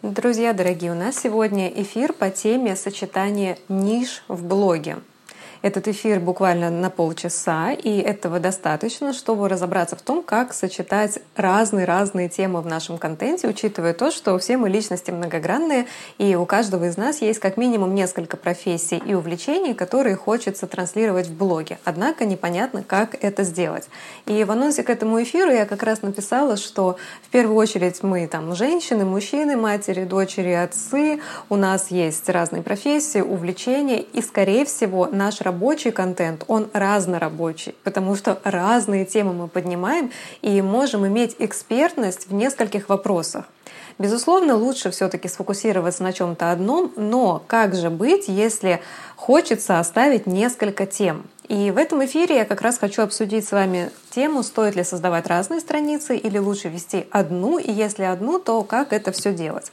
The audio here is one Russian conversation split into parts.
Друзья дорогие, у нас сегодня эфир по теме сочетания ниш в блоге. Этот эфир буквально на полчаса, и этого достаточно, чтобы разобраться в том, как сочетать разные-разные темы в нашем контенте, учитывая то, что все мы личности многогранные, и у каждого из нас есть как минимум несколько профессий и увлечений, которые хочется транслировать в блоге. Однако непонятно, как это сделать. И в анонсе к этому эфиру я как раз написала, что в первую очередь мы там женщины, мужчины, матери, дочери, отцы, у нас есть разные профессии, увлечения, и, скорее всего, наш рабочий контент, он разнорабочий, потому что разные темы мы поднимаем и можем иметь экспертность в нескольких вопросах. Безусловно, лучше все-таки сфокусироваться на чем-то одном, но как же быть, если хочется оставить несколько тем? И в этом эфире я как раз хочу обсудить с вами тему, стоит ли создавать разные страницы или лучше вести одну, и если одну, то как это все делать.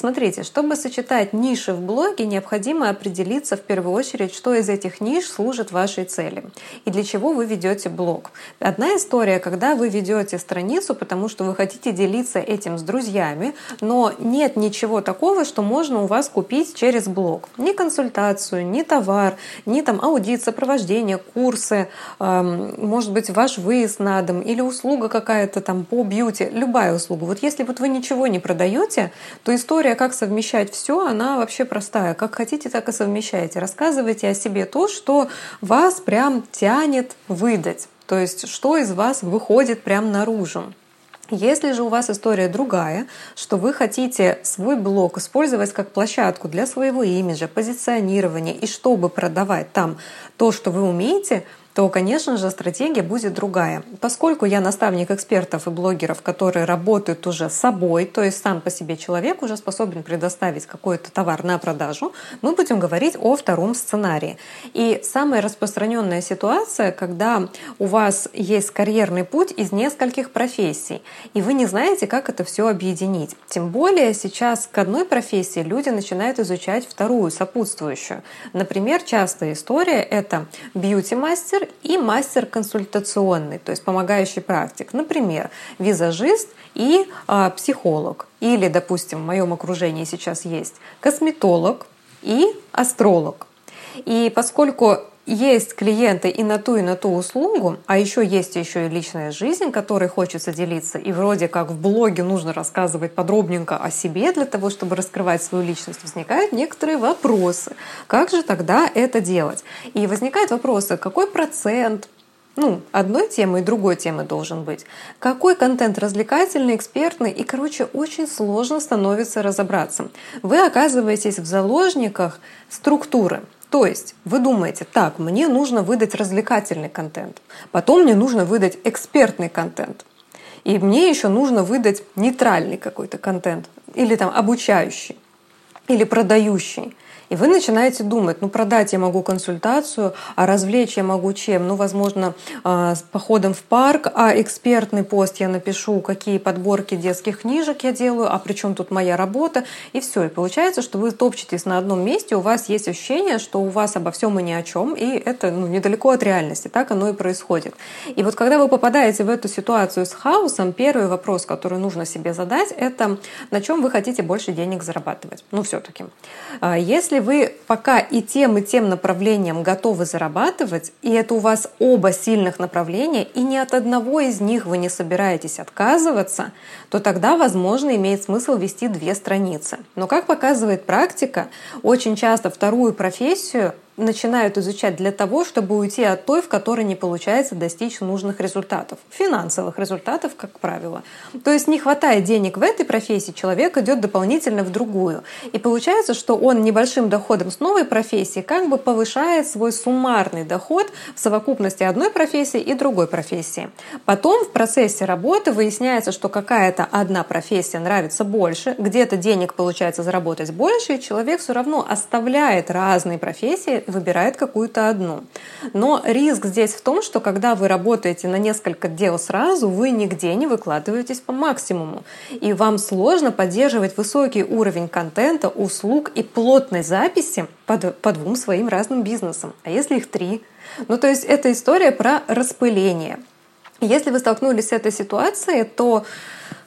Смотрите, чтобы сочетать ниши в блоге, необходимо определиться в первую очередь, что из этих ниш служит вашей цели и для чего вы ведете блог. Одна история, когда вы ведете страницу, потому что вы хотите делиться этим с друзьями, но нет ничего такого, что можно у вас купить через блог. Ни консультацию, ни товар, ни там аудит, сопровождение, курсы, эм, может быть, ваш выезд на дом или услуга какая-то там по бьюти, любая услуга. Вот если вот вы ничего не продаете, то история история, как совмещать все, она вообще простая. Как хотите, так и совмещайте. Рассказывайте о себе то, что вас прям тянет выдать. То есть, что из вас выходит прям наружу. Если же у вас история другая, что вы хотите свой блог использовать как площадку для своего имиджа, позиционирования и чтобы продавать там то, что вы умеете, то, конечно же, стратегия будет другая. Поскольку я наставник экспертов и блогеров, которые работают уже с собой, то есть сам по себе человек уже способен предоставить какой-то товар на продажу, мы будем говорить о втором сценарии. И самая распространенная ситуация, когда у вас есть карьерный путь из нескольких профессий, и вы не знаете, как это все объединить. Тем более сейчас к одной профессии люди начинают изучать вторую, сопутствующую. Например, частая история — это бьюти-мастер и мастер консультационный, то есть помогающий практик. Например, визажист и а, психолог. Или, допустим, в моем окружении сейчас есть косметолог и астролог. И поскольку есть клиенты и на ту, и на ту услугу, а еще есть еще и личная жизнь, которой хочется делиться, и вроде как в блоге нужно рассказывать подробненько о себе для того, чтобы раскрывать свою личность, возникают некоторые вопросы. Как же тогда это делать? И возникают вопросы, какой процент ну, одной темы и другой темы должен быть. Какой контент развлекательный, экспертный, и, короче, очень сложно становится разобраться. Вы оказываетесь в заложниках структуры. То есть вы думаете, так, мне нужно выдать развлекательный контент, потом мне нужно выдать экспертный контент, и мне еще нужно выдать нейтральный какой-то контент, или там обучающий, или продающий. И вы начинаете думать, ну продать я могу консультацию, а развлечь я могу чем? Ну, возможно, а, с походом в парк, а экспертный пост я напишу, какие подборки детских книжек я делаю, а при чем тут моя работа, и все. И получается, что вы топчетесь на одном месте, у вас есть ощущение, что у вас обо всем и ни о чем, и это ну, недалеко от реальности, так оно и происходит. И вот когда вы попадаете в эту ситуацию с хаосом, первый вопрос, который нужно себе задать, это на чем вы хотите больше денег зарабатывать. Ну, все-таки. А если вы пока и тем, и тем направлением готовы зарабатывать, и это у вас оба сильных направления, и ни от одного из них вы не собираетесь отказываться, то тогда, возможно, имеет смысл вести две страницы. Но, как показывает практика, очень часто вторую профессию начинают изучать для того, чтобы уйти от той, в которой не получается достичь нужных результатов, финансовых результатов, как правило. То есть не хватает денег в этой профессии, человек идет дополнительно в другую. И получается, что он небольшим доходом с новой профессии как бы повышает свой суммарный доход в совокупности одной профессии и другой профессии. Потом в процессе работы выясняется, что какая-то одна профессия нравится больше, где-то денег получается заработать больше, и человек все равно оставляет разные профессии выбирает какую-то одну. Но риск здесь в том, что когда вы работаете на несколько дел сразу, вы нигде не выкладываетесь по максимуму. И вам сложно поддерживать высокий уровень контента, услуг и плотной записи по, по двум своим разным бизнесам. А если их три? Ну, то есть это история про распыление. Если вы столкнулись с этой ситуацией, то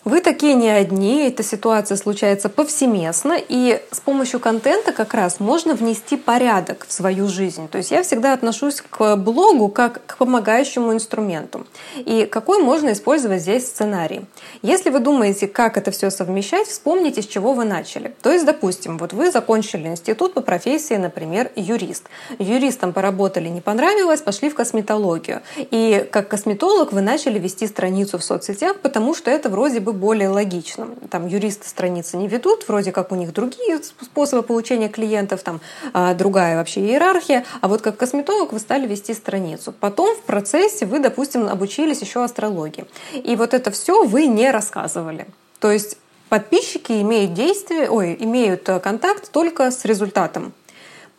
Вы такие не одни, эта ситуация случается повсеместно, и с помощью контента как раз можно внести порядок в свою жизнь. То есть я всегда отношусь к блогу как к помогающему инструменту. И какой можно использовать здесь сценарий? Если вы думаете, как это все совмещать, вспомните, с чего вы начали. То есть, допустим, вот вы закончили институт по профессии, например, юрист. Юристом поработали, не понравилось, пошли в косметологию. И как косметолог вы начали вести страницу в соцсетях, потому что это вроде бы более логичным. Там юристы страницы не ведут, вроде как у них другие способы получения клиентов, там а, другая вообще иерархия. А вот как косметолог вы стали вести страницу. Потом в процессе вы, допустим, обучились еще астрологии. И вот это все вы не рассказывали. То есть подписчики имеют действие, ой, имеют э, контакт только с результатом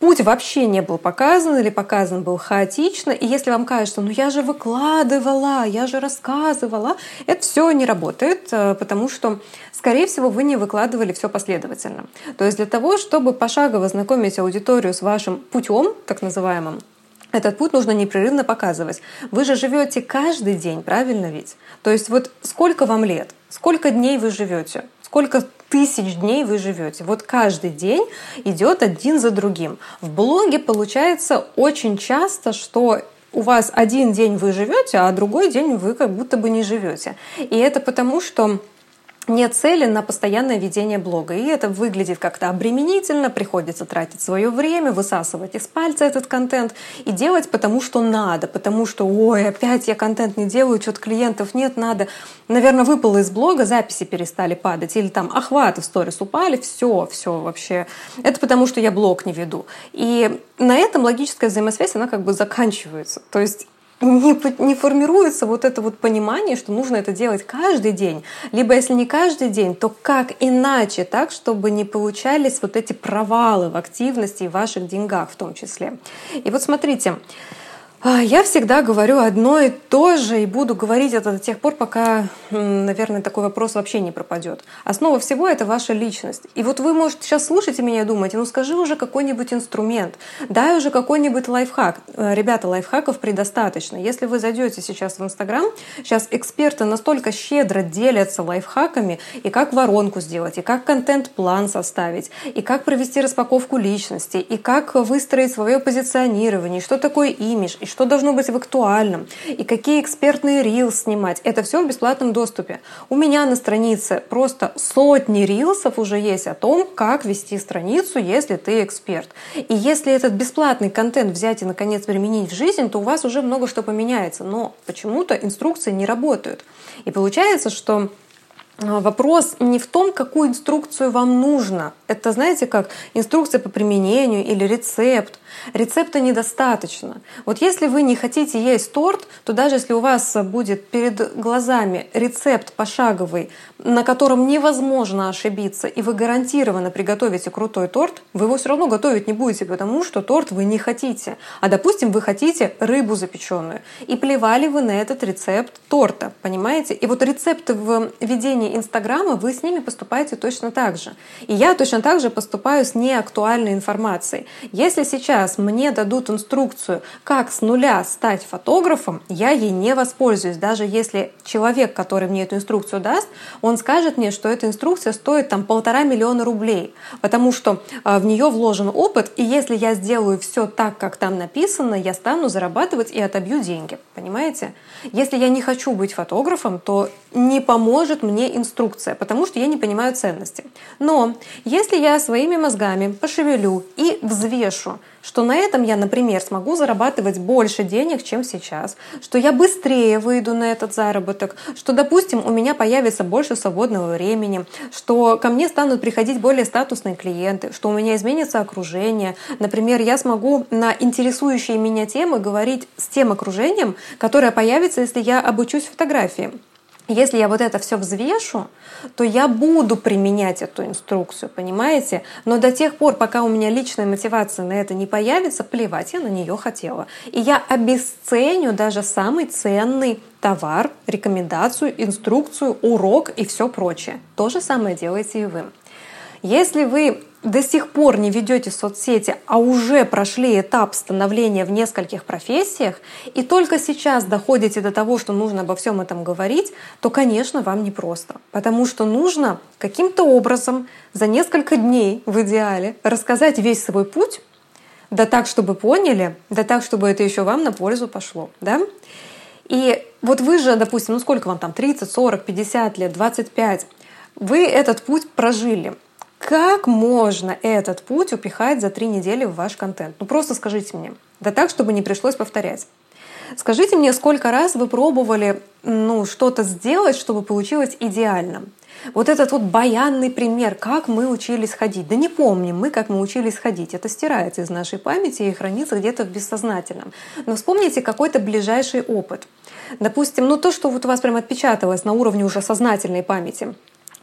путь вообще не был показан или показан был хаотично. И если вам кажется, ну я же выкладывала, я же рассказывала, это все не работает, э, потому что, скорее всего, вы не выкладывали все последовательно. То есть для того, чтобы пошагово знакомить аудиторию с вашим путем, так называемым, этот путь нужно непрерывно показывать. Вы же живете каждый день, правильно ведь? То есть вот сколько вам лет, сколько дней вы живете, сколько тысяч дней вы живете. Вот каждый день идет один за другим. В блоге получается очень часто, что у вас один день вы живете, а другой день вы как будто бы не живете. И это потому, что нет цели на постоянное ведение блога. И это выглядит как-то обременительно, приходится тратить свое время, высасывать из пальца этот контент и делать потому, что надо, потому что, ой, опять я контент не делаю, что-то клиентов нет, надо. Наверное, выпало из блога, записи перестали падать, или там охваты в сторис упали, все, все вообще. Это потому, что я блог не веду. И на этом логическая взаимосвязь, она как бы заканчивается. То есть не, не формируется вот это вот понимание, что нужно это делать каждый день. Либо если не каждый день, то как иначе, так, чтобы не получались вот эти провалы в активности и в ваших деньгах в том числе. И вот смотрите, я всегда говорю одно и то же и буду говорить это до тех пор, пока, наверное, такой вопрос вообще не пропадет. Основа всего — это ваша личность. И вот вы, может, сейчас слушаете меня и думаете, ну скажи уже какой-нибудь инструмент, дай уже какой-нибудь лайфхак. Э, ребята, лайфхаков предостаточно. Если вы зайдете сейчас в Инстаграм, сейчас эксперты настолько щедро делятся лайфхаками, и как воронку сделать, и как контент-план составить, и как провести распаковку личности, и как выстроить свое позиционирование, что такое имидж, и что должно быть в актуальном, и какие экспертные рилс снимать. Это все в бесплатном доступе. У меня на странице просто сотни рилсов уже есть о том, как вести страницу, если ты эксперт. И если этот бесплатный контент взять и наконец применить в жизнь, то у вас уже много что поменяется. Но почему-то инструкции не работают. И получается, что а, Вопрос не в том, какую инструкцию вам нужно. Это, знаете, как инструкция по применению или рецепт. Рецепта недостаточно. Вот если вы не хотите есть торт, то даже если у вас будет перед глазами рецепт пошаговый, на котором невозможно ошибиться, и вы гарантированно приготовите крутой торт, вы его все равно готовить не будете, потому что торт вы не хотите. А допустим, вы хотите рыбу запеченную, и плевали вы на этот рецепт торта, понимаете? И вот рецепты в ведении Инстаграма, вы с ними поступаете точно так же. И я точно так же поступаю с неактуальной информацией. Если сейчас мне дадут инструкцию, как с нуля стать фотографом, я ей не воспользуюсь. Даже если человек, который мне эту инструкцию даст, он скажет мне, что эта инструкция стоит там полтора миллиона рублей, потому что а, в нее вложен опыт, и если я сделаю все так, как там написано, я стану зарабатывать и отобью деньги. Понимаете? Если я не хочу быть фотографом, то не поможет мне инструкция, потому что я не понимаю ценности. Но если я своими мозгами пошевелю и взвешу, что на этом я, например, смогу зарабатывать больше денег, чем сейчас, что я быстрее выйду на этот заработок, что, допустим, у меня появится больше свободного времени, что ко мне станут приходить более статусные клиенты, что у меня изменится окружение. Например, я смогу на интересующие меня темы говорить с тем окружением, которое появится, если я обучусь фотографии. Если я вот это все взвешу, то я буду применять эту инструкцию, понимаете? Но до тех пор, пока у меня личная мотивация на это не появится, плевать я на нее хотела. И я обесценю даже самый ценный товар, рекомендацию, инструкцию, урок и все прочее. То же самое делаете и вы. Если вы до сих пор не ведете соцсети, а уже прошли этап становления в нескольких профессиях, и только сейчас доходите до того, что нужно обо всем этом говорить, то, конечно, вам непросто. Потому что нужно каким-то образом за несколько дней в идеале рассказать весь свой путь, да так, чтобы поняли, да так, чтобы это еще вам на пользу пошло. Да? И вот вы же, допустим, ну сколько вам там, 30, 40, 50 лет, 25, вы этот путь прожили. Как можно этот путь упихать за три недели в ваш контент? Ну просто скажите мне. Да так, чтобы не пришлось повторять. Скажите мне, сколько раз вы пробовали ну, что-то сделать, чтобы получилось идеально? Вот этот вот баянный пример, как мы учились ходить. Да не помним мы, как мы учились ходить. Это стирается из нашей памяти и хранится где-то в бессознательном. Но вспомните какой-то ближайший опыт. Допустим, ну то, что вот у вас прям отпечаталось на уровне уже сознательной памяти.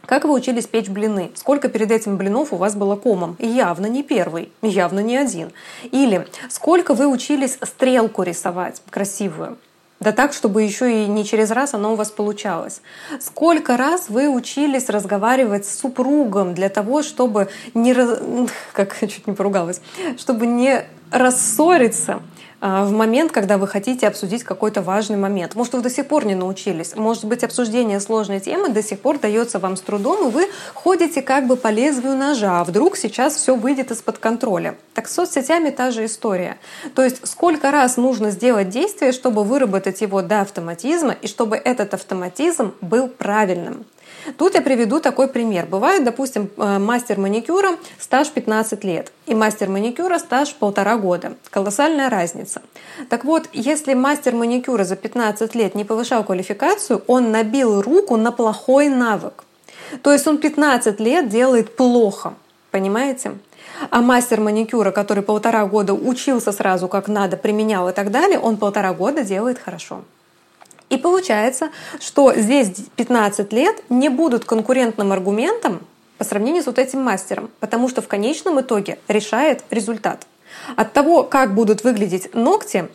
Как вы учились печь блины? Сколько перед этим блинов у вас было комом? Явно не первый, явно не один. Или сколько вы учились стрелку рисовать красивую? Да так, чтобы еще и не через раз оно у вас получалось. Сколько раз вы учились разговаривать с супругом для того, чтобы не... Как чуть не поругалась. Чтобы не рассориться в момент, когда вы хотите обсудить какой-то важный момент. Может, вы до сих пор не научились. Может быть, обсуждение сложной темы до сих пор дается вам с трудом, и вы ходите как бы по лезвию ножа, а вдруг сейчас все выйдет из-под контроля. Так с соцсетями та же история. То есть сколько раз нужно сделать действие, чтобы выработать его до автоматизма, и чтобы этот автоматизм был правильным. Тут я приведу такой пример. Бывает, допустим, э, мастер маникюра стаж 15 лет, и мастер маникюра стаж полтора года. Колоссальная разница. Так вот, если мастер маникюра за 15 лет не повышал квалификацию, он набил руку на плохой навык. То есть он 15 лет делает плохо. Понимаете? А мастер маникюра, который полтора года учился сразу как надо, применял и так далее, он полтора года делает хорошо. И получается, что здесь 15 лет не будут конкурентным аргументом по сравнению с вот этим мастером, потому что в конечном итоге решает результат. От того, как будут выглядеть ногти,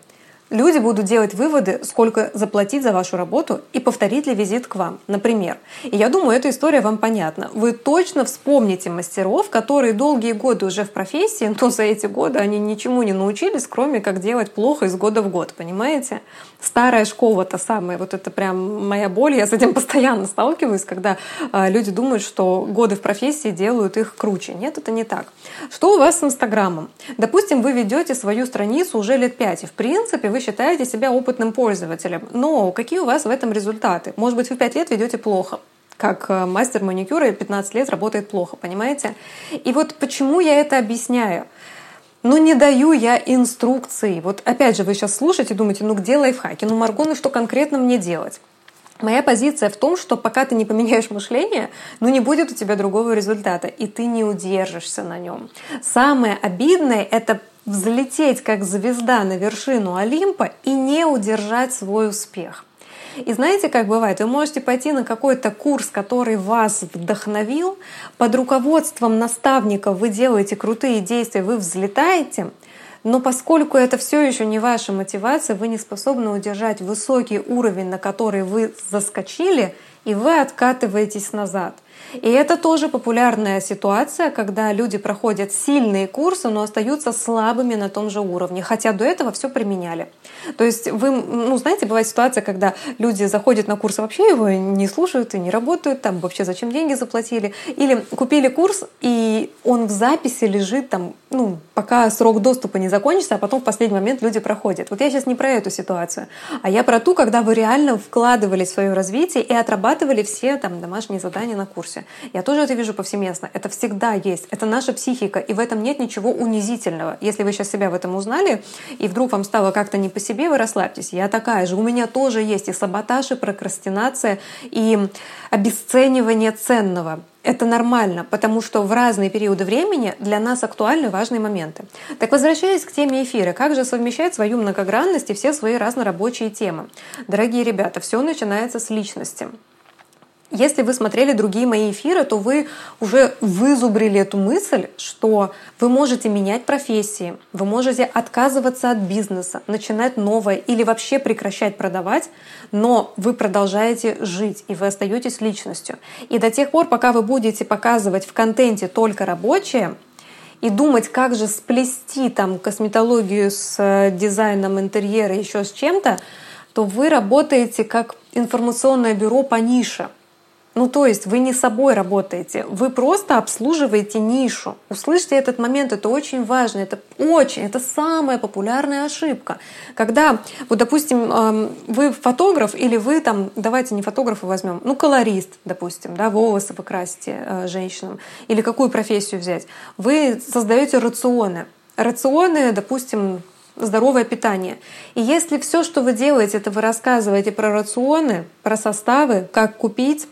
Люди будут делать выводы, сколько заплатить за вашу работу и повторить ли визит к вам, например. И я думаю, эта история вам понятна. Вы точно вспомните мастеров, которые долгие годы уже в профессии, но за эти годы они ничему не научились, кроме как делать плохо из года в год, понимаете? Старая школа та самая, вот это прям моя боль, я с этим постоянно сталкиваюсь, когда э, люди думают, что годы в профессии делают их круче. Нет, это не так. Что у вас с Инстаграмом? Допустим, вы ведете свою страницу уже лет пять, и в принципе вы вы считаете себя опытным пользователем. Но какие у вас в этом результаты? Может быть, вы 5 лет ведете плохо как э, мастер маникюра 15 лет работает плохо, понимаете? И вот почему я это объясняю? Ну, не даю я инструкции. Вот опять же, вы сейчас слушаете думаете, ну где лайфхаки? Ну, Марго, ну что конкретно мне делать? Моя позиция в том, что пока ты не поменяешь мышление, ну не будет у тебя другого результата, и ты не удержишься на нем. Самое обидное — это взлететь как звезда на вершину Олимпа и не удержать свой успех. И знаете, как бывает, вы можете пойти на какой-то курс, который вас вдохновил, под руководством наставников вы делаете крутые действия, вы взлетаете, но поскольку это все еще не ваша мотивация, вы не способны удержать высокий уровень, на который вы заскочили, и вы откатываетесь назад — и это тоже популярная ситуация, когда люди проходят сильные курсы, но остаются слабыми на том же уровне, хотя до этого все применяли. То есть вы, ну, знаете, бывает ситуация, когда люди заходят на курс, вообще его не слушают и не работают, там вообще зачем деньги заплатили, или купили курс, и он в записи лежит там, ну, пока срок доступа не закончится, а потом в последний момент люди проходят. Вот я сейчас не про эту ситуацию, а я про ту, когда вы реально вкладывали свое развитие и отрабатывали все там домашние задания на курсе курсе. Я тоже это вижу повсеместно. Это всегда есть. Это наша психика, и в этом нет ничего унизительного. Если вы сейчас себя в этом узнали, и вдруг вам стало как-то не по себе, вы расслабьтесь. Я такая же. У меня тоже есть и саботаж, и прокрастинация, и обесценивание ценного. Это нормально, потому что в разные периоды времени для нас актуальны важные моменты. Так возвращаясь к теме эфира, как же совмещать свою многогранность и все свои разнорабочие темы? Дорогие ребята, все начинается с личности. Если вы смотрели другие мои эфиры, то вы уже вызубрили эту мысль, что вы можете менять профессии, вы можете отказываться от бизнеса, начинать новое или вообще прекращать продавать, но вы продолжаете жить и вы остаетесь личностью. И до тех пор, пока вы будете показывать в контенте только рабочее, и думать, как же сплести там косметологию с э, дизайном интерьера, еще с чем-то, то вы работаете как информационное бюро по нише. Ну, то есть вы не собой работаете, вы просто обслуживаете нишу. Услышьте этот момент, это очень важно, это очень, это самая популярная ошибка. Когда, вот, допустим, вы фотограф или вы там, давайте не фотографа возьмем, ну, колорист, допустим, да, волосы вы э, женщинам, или какую профессию взять, вы создаете рационы. Рационы, допустим, здоровое питание. И если все, что вы делаете, это вы рассказываете про рационы, про составы, как купить,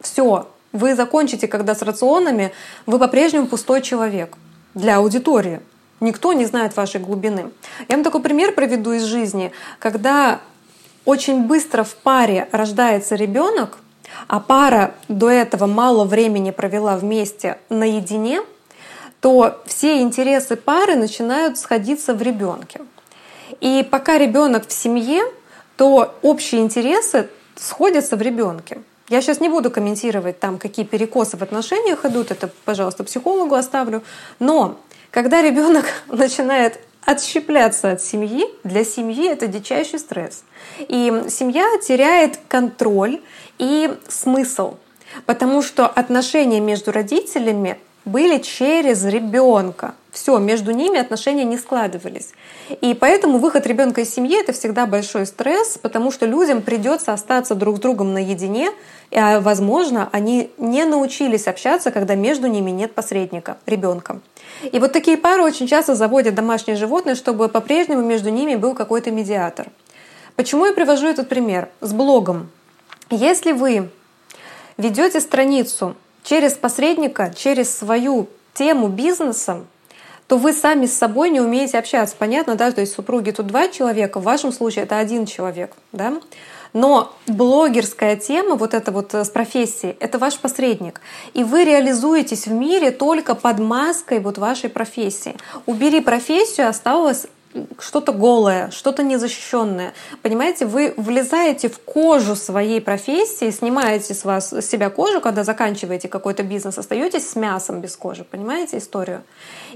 все, вы закончите, когда с рационами, вы по-прежнему пустой человек для аудитории. Никто не знает вашей глубины. Я вам такой пример приведу из жизни, когда очень быстро в паре рождается ребенок, а пара до этого мало времени провела вместе наедине, то все интересы пары начинают сходиться в ребенке. И пока ребенок в семье, то общие интересы сходятся в ребенке. Я сейчас не буду комментировать там, какие перекосы в отношениях идут, это, пожалуйста, психологу оставлю. Но когда ребенок начинает отщепляться от семьи, для семьи это дичайший стресс. И семья теряет контроль и смысл, потому что отношения между родителями были через ребенка. Все, между ними отношения не складывались. И поэтому выход ребенка из семьи это всегда большой стресс, потому что людям придется остаться друг с другом наедине, а возможно, они не научились общаться, когда между ними нет посредника, ребенка. И вот такие пары очень часто заводят домашние животные, чтобы по-прежнему между ними был какой-то медиатор. Почему я привожу этот пример? С блогом. Если вы ведете страницу через посредника, через свою тему бизнеса, то вы сами с собой не умеете общаться. Понятно, да? То есть супруги тут два человека, в вашем случае это один человек. Да? Но блогерская тема, вот это вот э, с профессией, это ваш посредник. И вы реализуетесь в мире только под маской вот вашей профессии. Убери профессию, осталось что-то голое, что-то незащищенное. Понимаете, вы влезаете в кожу своей профессии, снимаете с вас с себя кожу, когда заканчиваете какой-то бизнес, остаетесь с мясом без кожи. Понимаете историю?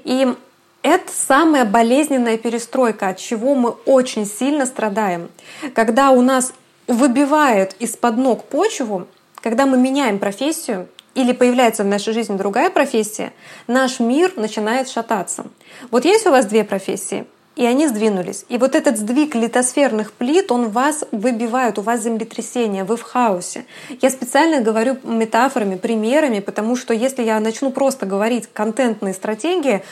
И это самая болезненная перестройка, от чего мы очень сильно страдаем. Когда у нас выбивает из-под ног почву, когда мы меняем профессию или появляется в нашей жизни другая профессия, наш мир начинает шататься. Вот есть у вас две профессии, и они сдвинулись. И вот этот сдвиг литосферных плит, он вас выбивает, у вас землетрясение, вы в хаосе. Я специально говорю метафорами, примерами, потому что если я начну просто говорить контентные стратегии,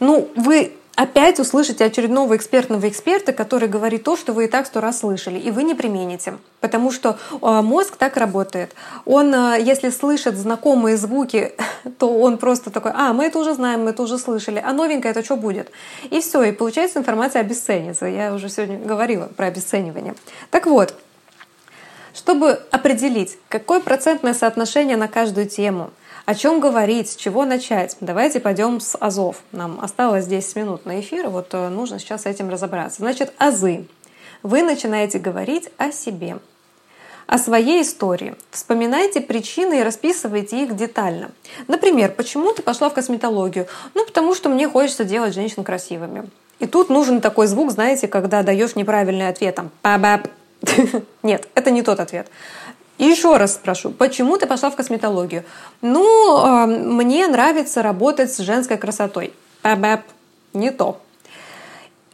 ну, вы опять услышите очередного экспертного эксперта, который говорит то, что вы и так сто раз слышали, и вы не примените. Потому что а, мозг так работает. Он, а, если слышит знакомые звуки, то он просто такой, а, мы это уже знаем, мы это уже слышали, а новенькое это что будет? И все, и получается информация обесценится. Я уже сегодня говорила про обесценивание. Так вот, чтобы определить, какое процентное соотношение на каждую тему – о чем говорить, с чего начать? Давайте пойдем с азов. Нам осталось 10 минут на эфир, вот э, нужно сейчас с этим разобраться. Значит, азы. Вы начинаете говорить о себе, о своей истории. Вспоминайте причины и расписывайте их детально. Например, почему ты пошла в косметологию? Ну, потому что мне хочется делать женщин красивыми. И тут нужен такой звук, знаете, когда даешь неправильный ответ, там, Нет, это не тот ответ. Еще раз спрошу, почему ты пошла в косметологию? Ну, э, мне нравится работать с женской красотой. Бэб, не то.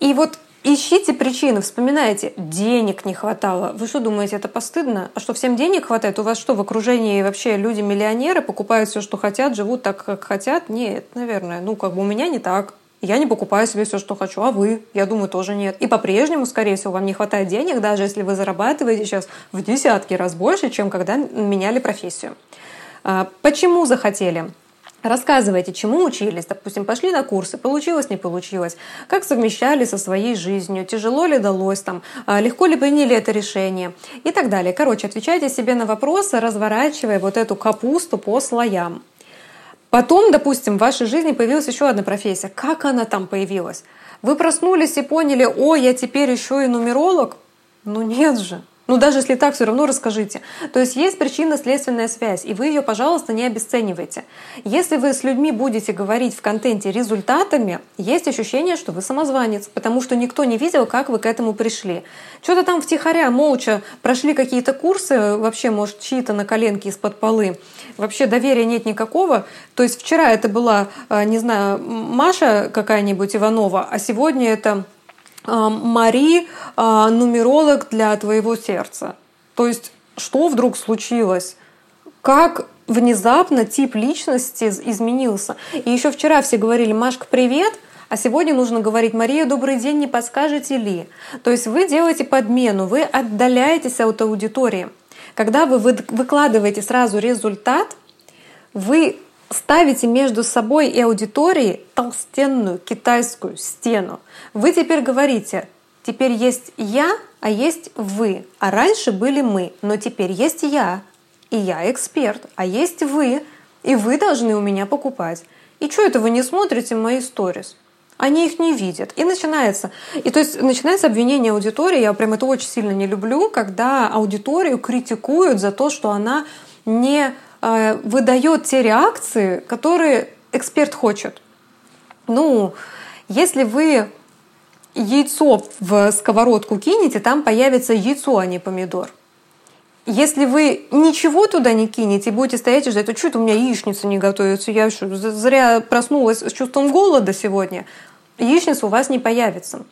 И вот ищите причины, вспоминайте, денег не хватало. Вы что думаете, это постыдно? А что, всем денег хватает? У вас что, в окружении вообще люди-миллионеры покупают все, что хотят, живут так, как хотят? Нет, наверное. Ну, как бы у меня не так. Я не покупаю себе все, что хочу, а вы? Я думаю, тоже нет. И по-прежнему, скорее всего, вам не хватает денег, даже если вы зарабатываете сейчас в десятки раз больше, чем когда меняли профессию. А, почему захотели? Рассказывайте, чему учились. Допустим, пошли на курсы, получилось, не получилось. Как совмещали со своей жизнью, тяжело ли далось там, а, легко ли приняли это решение и так далее. Короче, отвечайте себе на вопросы, разворачивая вот эту капусту по слоям. Потом, допустим, в вашей жизни появилась еще одна профессия. Как она там появилась? Вы проснулись и поняли, о, я теперь еще и нумеролог? Ну нет же. Ну, даже если так, все равно расскажите. То есть есть причинно-следственная связь, и вы ее, пожалуйста, не обесценивайте. Если вы с людьми будете говорить в контенте результатами, есть ощущение, что вы самозванец, потому что никто не видел, как вы к этому пришли. Что-то там втихаря, молча прошли какие-то курсы, вообще, может, чьи-то на коленке из-под полы. Вообще доверия нет никакого. То есть вчера это была, э, не знаю, Маша какая-нибудь Иванова, а сегодня это а, Мари, а, нумеролог для твоего сердца. То есть, что вдруг случилось? Как внезапно тип личности изменился? И еще вчера все говорили, Машка, привет, а сегодня нужно говорить, Мария, добрый день, не подскажете ли? То есть вы делаете подмену, вы отдаляетесь от аудитории. Когда вы выкладываете сразу результат, вы ставите между собой и аудиторией толстенную китайскую стену. Вы теперь говорите, теперь есть я, а есть вы. А раньше были мы, но теперь есть я, и я эксперт, а есть вы, и вы должны у меня покупать. И что это вы не смотрите мои сторис? Они их не видят. И начинается. И то есть начинается обвинение аудитории. Я прям это очень сильно не люблю, когда аудиторию критикуют за то, что она не выдает те реакции, которые эксперт хочет. Ну, если вы яйцо в сковородку кинете, там появится яйцо, а не помидор. Если вы ничего туда не кинете и будете стоять и ждать, то что это у меня яичница не готовится, я что, зря проснулась с чувством голода сегодня, яичница у вас не появится.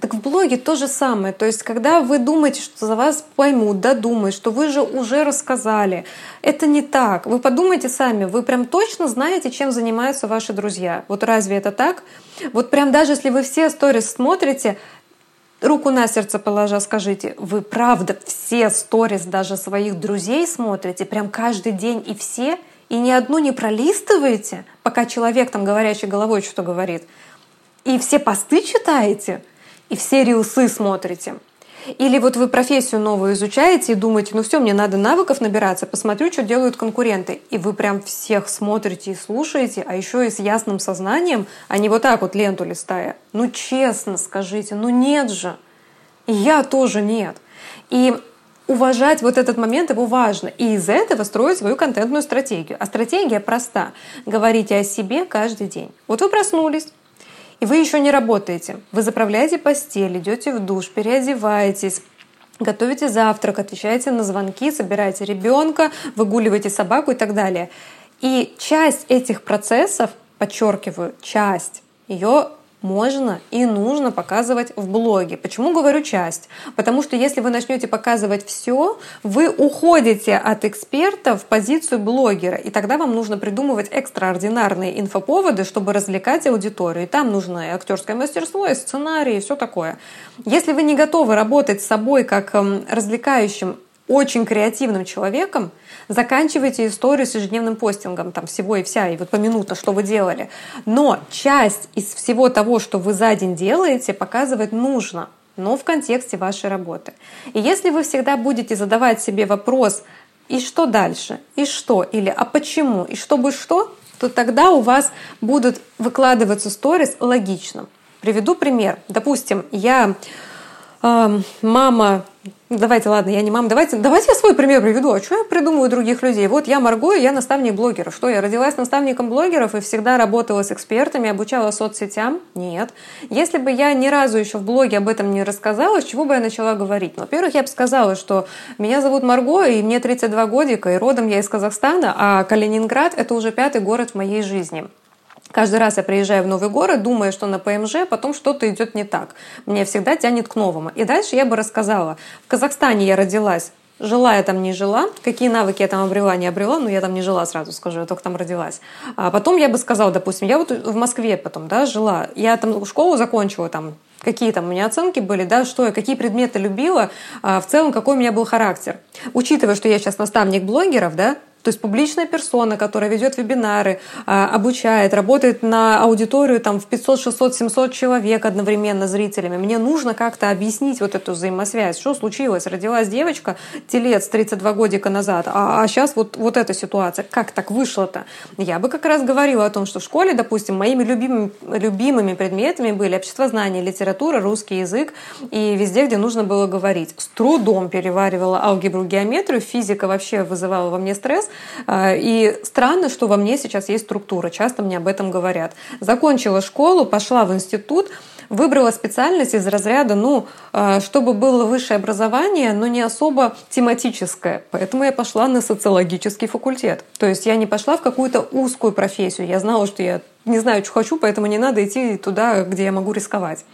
Так в блоге то же самое. То есть, когда вы думаете, что за вас поймут, додумают, что вы же уже рассказали, это не так. Вы подумайте сами, вы прям точно знаете, чем занимаются ваши друзья. Вот разве это так? Вот прям даже если вы все сторис смотрите, руку на сердце положа, скажите, вы правда все сторис даже своих друзей смотрите, прям каждый день и все, и ни одну не пролистываете, пока человек там говорящий головой что-то говорит, и все посты читаете — и все рилсы смотрите. Или вот вы профессию новую изучаете и думаете, ну все, мне надо навыков набираться, посмотрю, что делают конкуренты. И вы прям всех смотрите и слушаете, а еще и с ясным сознанием, а не вот так вот ленту листая. Ну честно скажите, ну нет же. Я тоже нет. И уважать вот этот момент его важно. И из этого строить свою контентную стратегию. А стратегия проста. Говорите о себе каждый день. Вот вы проснулись, и вы еще не работаете. Вы заправляете постель, идете в душ, переодеваетесь, готовите завтрак, отвечаете на звонки, собираете ребенка, выгуливаете собаку и так далее. И часть этих процессов, подчеркиваю, часть, ее можно и нужно показывать в блоге. Почему говорю часть? Потому что если вы начнете показывать все, вы уходите от эксперта в позицию блогера, и тогда вам нужно придумывать экстраординарные инфоповоды, чтобы развлекать аудиторию. И там нужно и актерское мастерство, и сценарий, и все такое. Если вы не готовы работать с собой как эм, развлекающим очень креативным человеком, заканчивайте историю с ежедневным постингом, там всего и вся, и вот поминутно, что вы делали. Но часть из всего того, что вы за день делаете, показывать нужно, но в контексте вашей работы. И если вы всегда будете задавать себе вопрос, и что дальше, и что, или а почему, и чтобы что, то тогда у вас будут выкладываться сторис логично. Приведу пример. Допустим, я мама Давайте, ладно, я не мама. Давайте, давайте я свой пример приведу. А что я придумываю других людей? Вот я Марго, я наставник блогеров. Что, я родилась наставником блогеров и всегда работала с экспертами, обучала соцсетям? Нет. Если бы я ни разу еще в блоге об этом не рассказала, с чего бы я начала говорить? Ну, во-первых, я бы сказала, что меня зовут Марго, и мне 32 годика, и родом я из Казахстана, а Калининград — это уже пятый город в моей жизни. Каждый раз я приезжаю в новый город, думая, что на ПМЖ, потом что-то идет не так. Мне всегда тянет к новому. И дальше я бы рассказала. В Казахстане я родилась, Жила я там, не жила. Какие навыки я там обрела, не обрела. но я там не жила, сразу скажу, я только там родилась. А потом я бы сказала, допустим, я вот в Москве потом, да, жила. Я там школу закончила, там, какие там у меня оценки были, да, что я, какие предметы любила, а в целом какой у меня был характер. Учитывая, что я сейчас наставник блогеров, да, То есть публичная персона, которая ведет вебинары, а, обучает, работает на аудиторию там, в 500, 600, 700 человек одновременно зрителями. Мне нужно как-то объяснить вот эту взаимосвязь. Что случилось? Родилась девочка, телец 32 годика назад, а, а сейчас вот, вот эта ситуация. Как так вышло-то? Я бы как раз говорила о том, что в школе, допустим, моими любимыми, любимыми предметами были обществознание, литература, русский язык и везде, где нужно было говорить. С трудом переваривала алгебру, геометрию, физика вообще вызывала во мне стресс, и странно, что во мне сейчас есть структура. Часто мне об этом говорят. Закончила школу, пошла в институт, выбрала специальность из разряда, ну, а, чтобы было высшее образование, но не особо тематическое. Поэтому я пошла на социологический факультет. То есть я не пошла в какую-то узкую профессию. Я знала, что я не знаю, что хочу, поэтому не надо идти туда, где я могу рисковать.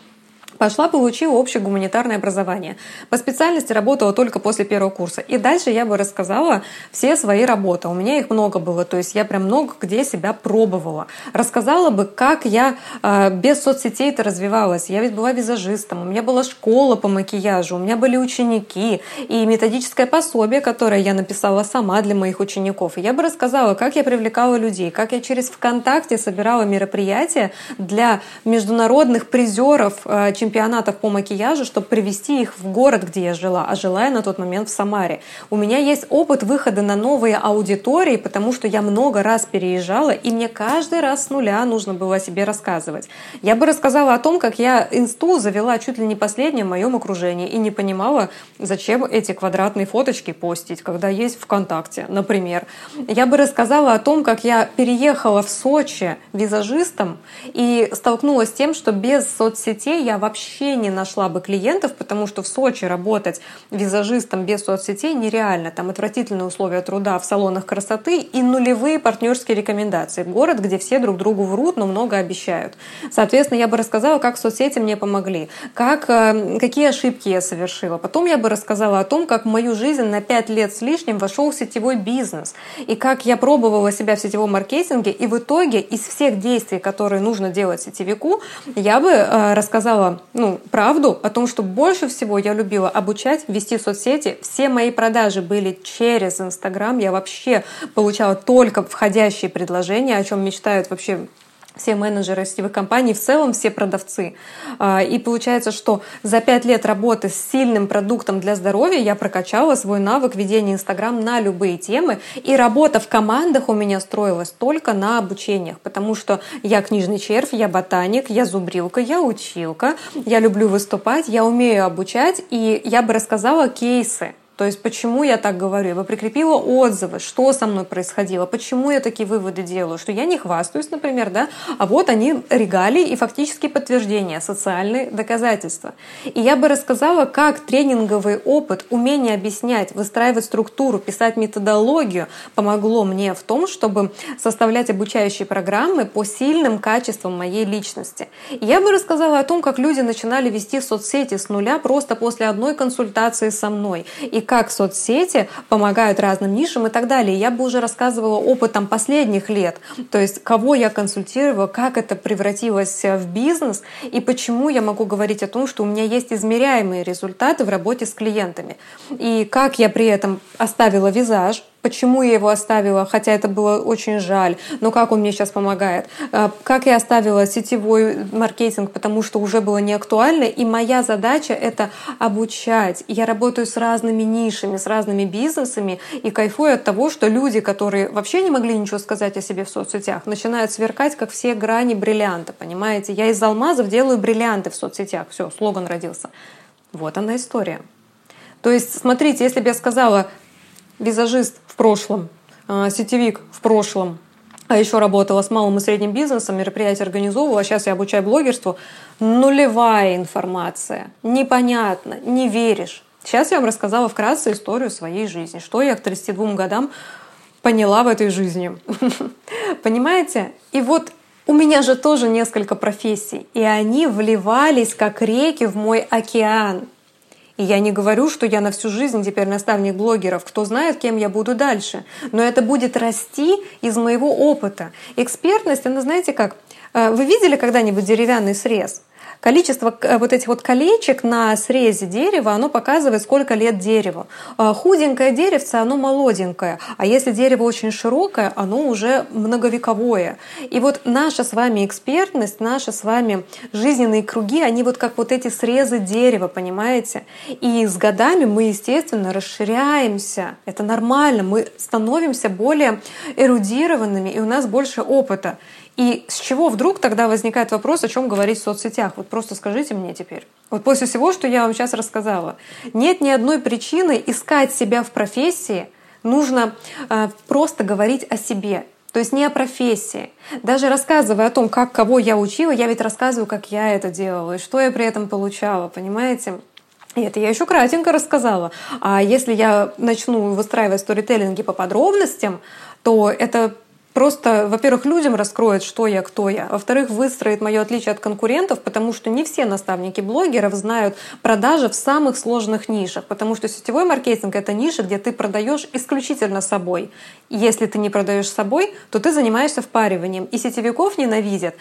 Пошла, получила общее гуманитарное образование. По специальности работала только после первого курса. И дальше я бы рассказала все свои работы. У меня их много было, то есть я прям много где себя пробовала. Рассказала бы, как я э, без соцсетей-то развивалась. Я ведь была визажистом, у меня была школа по макияжу, у меня были ученики и методическое пособие, которое я написала сама для моих учеников. И я бы рассказала, как я привлекала людей, как я через ВКонтакте собирала мероприятия для международных призеров э, чемпионатов по макияжу, чтобы привести их в город, где я жила, а жила я на тот момент в Самаре. У меня есть опыт выхода на новые аудитории, потому что я много раз переезжала, и мне каждый раз с нуля нужно было о себе рассказывать. Я бы рассказала о том, как я инсту завела чуть ли не последнее в моем окружении и не понимала, зачем эти квадратные фоточки постить, когда есть ВКонтакте, например. Я бы рассказала о том, как я переехала в Сочи визажистом и столкнулась с тем, что без соцсетей я вообще вообще не нашла бы клиентов, потому что в Сочи работать визажистом без соцсетей нереально. Там отвратительные условия труда в салонах красоты и нулевые партнерские рекомендации. Город, где все друг другу врут, но много обещают. Соответственно, я бы рассказала, как соцсети мне помогли, как, э, какие ошибки я совершила. Потом я бы рассказала о том, как в мою жизнь на 5 лет с лишним вошел сетевой бизнес. И как я пробовала себя в сетевом маркетинге. И в итоге из всех действий, которые нужно делать сетевику, я бы э, ну, правду о том, что больше всего я любила обучать, вести соцсети. Все мои продажи были через Инстаграм. Я вообще получала только входящие предложения, о чем мечтают вообще все менеджеры сетевых компаний, в целом все продавцы. А, и получается, что за пять лет работы с сильным продуктом для здоровья я прокачала свой навык ведения Инстаграм на любые темы. И работа в командах у меня строилась только на обучениях, потому что я книжный червь, я ботаник, я зубрилка, я училка, я люблю выступать, я умею обучать, и я бы рассказала кейсы то есть почему я так говорю? Я бы прикрепила отзывы, что со мной происходило, почему я такие выводы делаю, что я не хвастаюсь, например, да, а вот они регалии и фактически подтверждения, социальные доказательства. И я бы рассказала, как тренинговый опыт, умение объяснять, выстраивать структуру, писать методологию помогло мне в том, чтобы составлять обучающие программы по сильным качествам моей личности. И я бы рассказала о том, как люди начинали вести соцсети с нуля просто после одной консультации со мной. И как соцсети помогают разным нишам и так далее. Я бы уже рассказывала опытом последних лет, то есть кого я консультировала, как это превратилось в бизнес и почему я могу говорить о том, что у меня есть измеряемые результаты в работе с клиентами. И как я при этом оставила визаж, почему я его оставила, хотя это было очень жаль, но как он мне сейчас помогает. А, как я оставила сетевой маркетинг, потому что уже было не актуально, и моя задача — это обучать. Я работаю с разными нишами, с разными бизнесами, и кайфую от того, что люди, которые вообще не могли ничего сказать о себе в соцсетях, начинают сверкать, как все грани бриллианта, понимаете? Я из алмазов делаю бриллианты в соцсетях. Все, слоган родился. Вот она история. То есть, смотрите, если бы я сказала, визажист в прошлом, а, сетевик в прошлом, а еще работала с малым и средним бизнесом, мероприятия организовывала, а сейчас я обучаю блогерству. Нулевая информация, непонятно, не веришь. Сейчас я вам рассказала вкратце историю своей жизни, что я к 32 годам поняла в этой жизни. Понимаете? И вот у меня же тоже несколько профессий, и они вливались как реки в мой океан. И я не говорю, что я на всю жизнь теперь наставник блогеров. Кто знает, кем я буду дальше. Но это будет расти из моего опыта. Экспертность, она знаете как? Э, вы видели когда-нибудь деревянный срез? Количество э, вот этих вот колечек на срезе дерева, оно показывает, сколько лет дереву. А, худенькое деревце, оно молоденькое. А если дерево очень широкое, оно уже многовековое. И вот наша с вами экспертность, наши с вами жизненные круги, они вот как вот эти срезы дерева, понимаете? И с годами мы, естественно, расширяемся. Это нормально. Мы становимся более эрудированными, и у нас больше опыта. И с чего вдруг тогда возникает вопрос, о чем говорить в соцсетях? Вот просто скажите мне теперь. Вот после всего, что я вам сейчас рассказала, нет ни одной причины искать себя в профессии. Нужно э, просто говорить о себе. То есть не о профессии. Даже рассказывая о том, как кого я учила, я ведь рассказываю, как я это делала и что я при этом получала, понимаете? И это я еще кратенько рассказала. А если я начну выстраивать сторителлинги по подробностям, то это просто, во-первых, людям раскроет, что я, кто я. Во-вторых, выстроит мое отличие от конкурентов, потому что не все наставники блогеров знают продажи в самых сложных нишах. Потому что сетевой маркетинг — это ниша, где ты продаешь исключительно собой. Если ты не продаешь собой, то ты занимаешься впариванием. И сетевиков ненавидят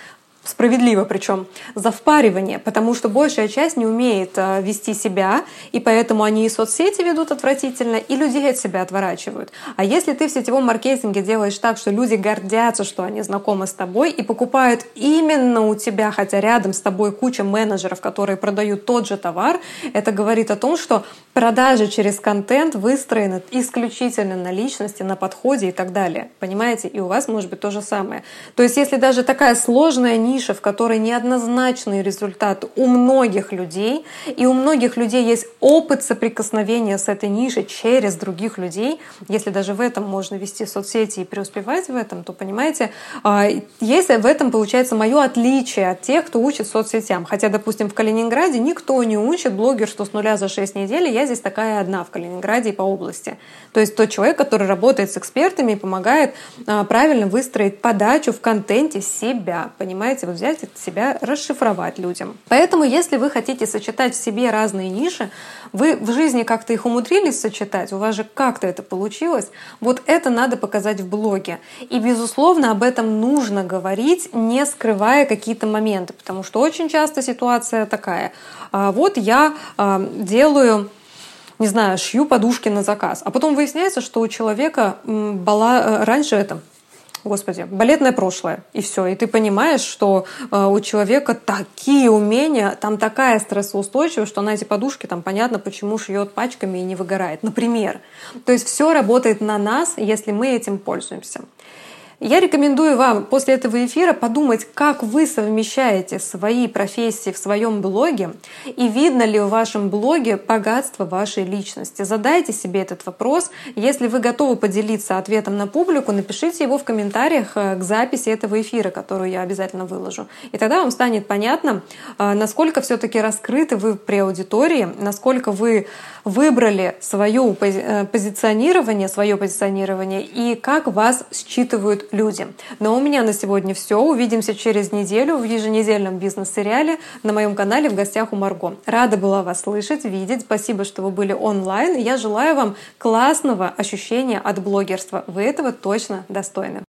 справедливо причем, за впаривание, потому что большая часть не умеет э, вести себя, и поэтому они и соцсети ведут отвратительно, и людей от себя отворачивают. А если ты в сетевом маркетинге делаешь так, что люди гордятся, что они знакомы с тобой и покупают именно у тебя, хотя рядом с тобой куча менеджеров, которые продают тот же товар, это говорит о том, что продажи через контент выстроены исключительно на личности, на подходе и так далее. Понимаете? И у вас может быть то же самое. То есть если даже такая сложная ниша, в которой неоднозначный результат у многих людей, и у многих людей есть опыт соприкосновения с этой нишей через других людей, если даже в этом можно вести соцсети и преуспевать в этом, то, понимаете, а, есть в этом, получается, мое отличие от тех, кто учит соцсетям. Хотя, допустим, в Калининграде никто не учит блогерству с нуля за 6 недель, я здесь такая одна в Калининграде и по области. То есть тот человек, который работает с экспертами и помогает а, правильно выстроить подачу в контенте себя, понимаете? Давайте вот взять это себя, расшифровать людям. Поэтому, если вы хотите сочетать в себе разные ниши, вы в жизни как-то их умудрились сочетать, у вас же как-то это получилось, вот это надо показать в блоге. И, безусловно, об этом нужно говорить, не скрывая какие-то моменты, потому что очень часто ситуация такая. А, вот я а, делаю не знаю, шью подушки на заказ. А потом выясняется, что у человека была э, раньше это Господи, балетное прошлое, и все. И ты понимаешь, что э, у человека такие умения, там такая стрессоустойчивость, что на эти подушки там понятно, почему шьет пачками и не выгорает. Например. То есть все работает на нас, если мы этим пользуемся. Я рекомендую вам после этого эфира подумать, как вы совмещаете свои профессии в своем блоге и видно ли в вашем блоге богатство вашей личности. Задайте себе этот вопрос. Если вы готовы поделиться ответом на публику, напишите его в комментариях э, к записи этого эфира, которую я обязательно выложу. И тогда вам станет понятно, э, насколько все-таки раскрыты вы при аудитории, насколько вы выбрали свое э, позиционирование, свое позиционирование и как вас считывают люди. Но у меня на сегодня все. Увидимся через неделю в еженедельном бизнес-сериале на моем канале «В гостях у Марго». Рада была вас слышать, видеть. Спасибо, что вы были онлайн. Я желаю вам классного ощущения от блогерства. Вы этого точно достойны.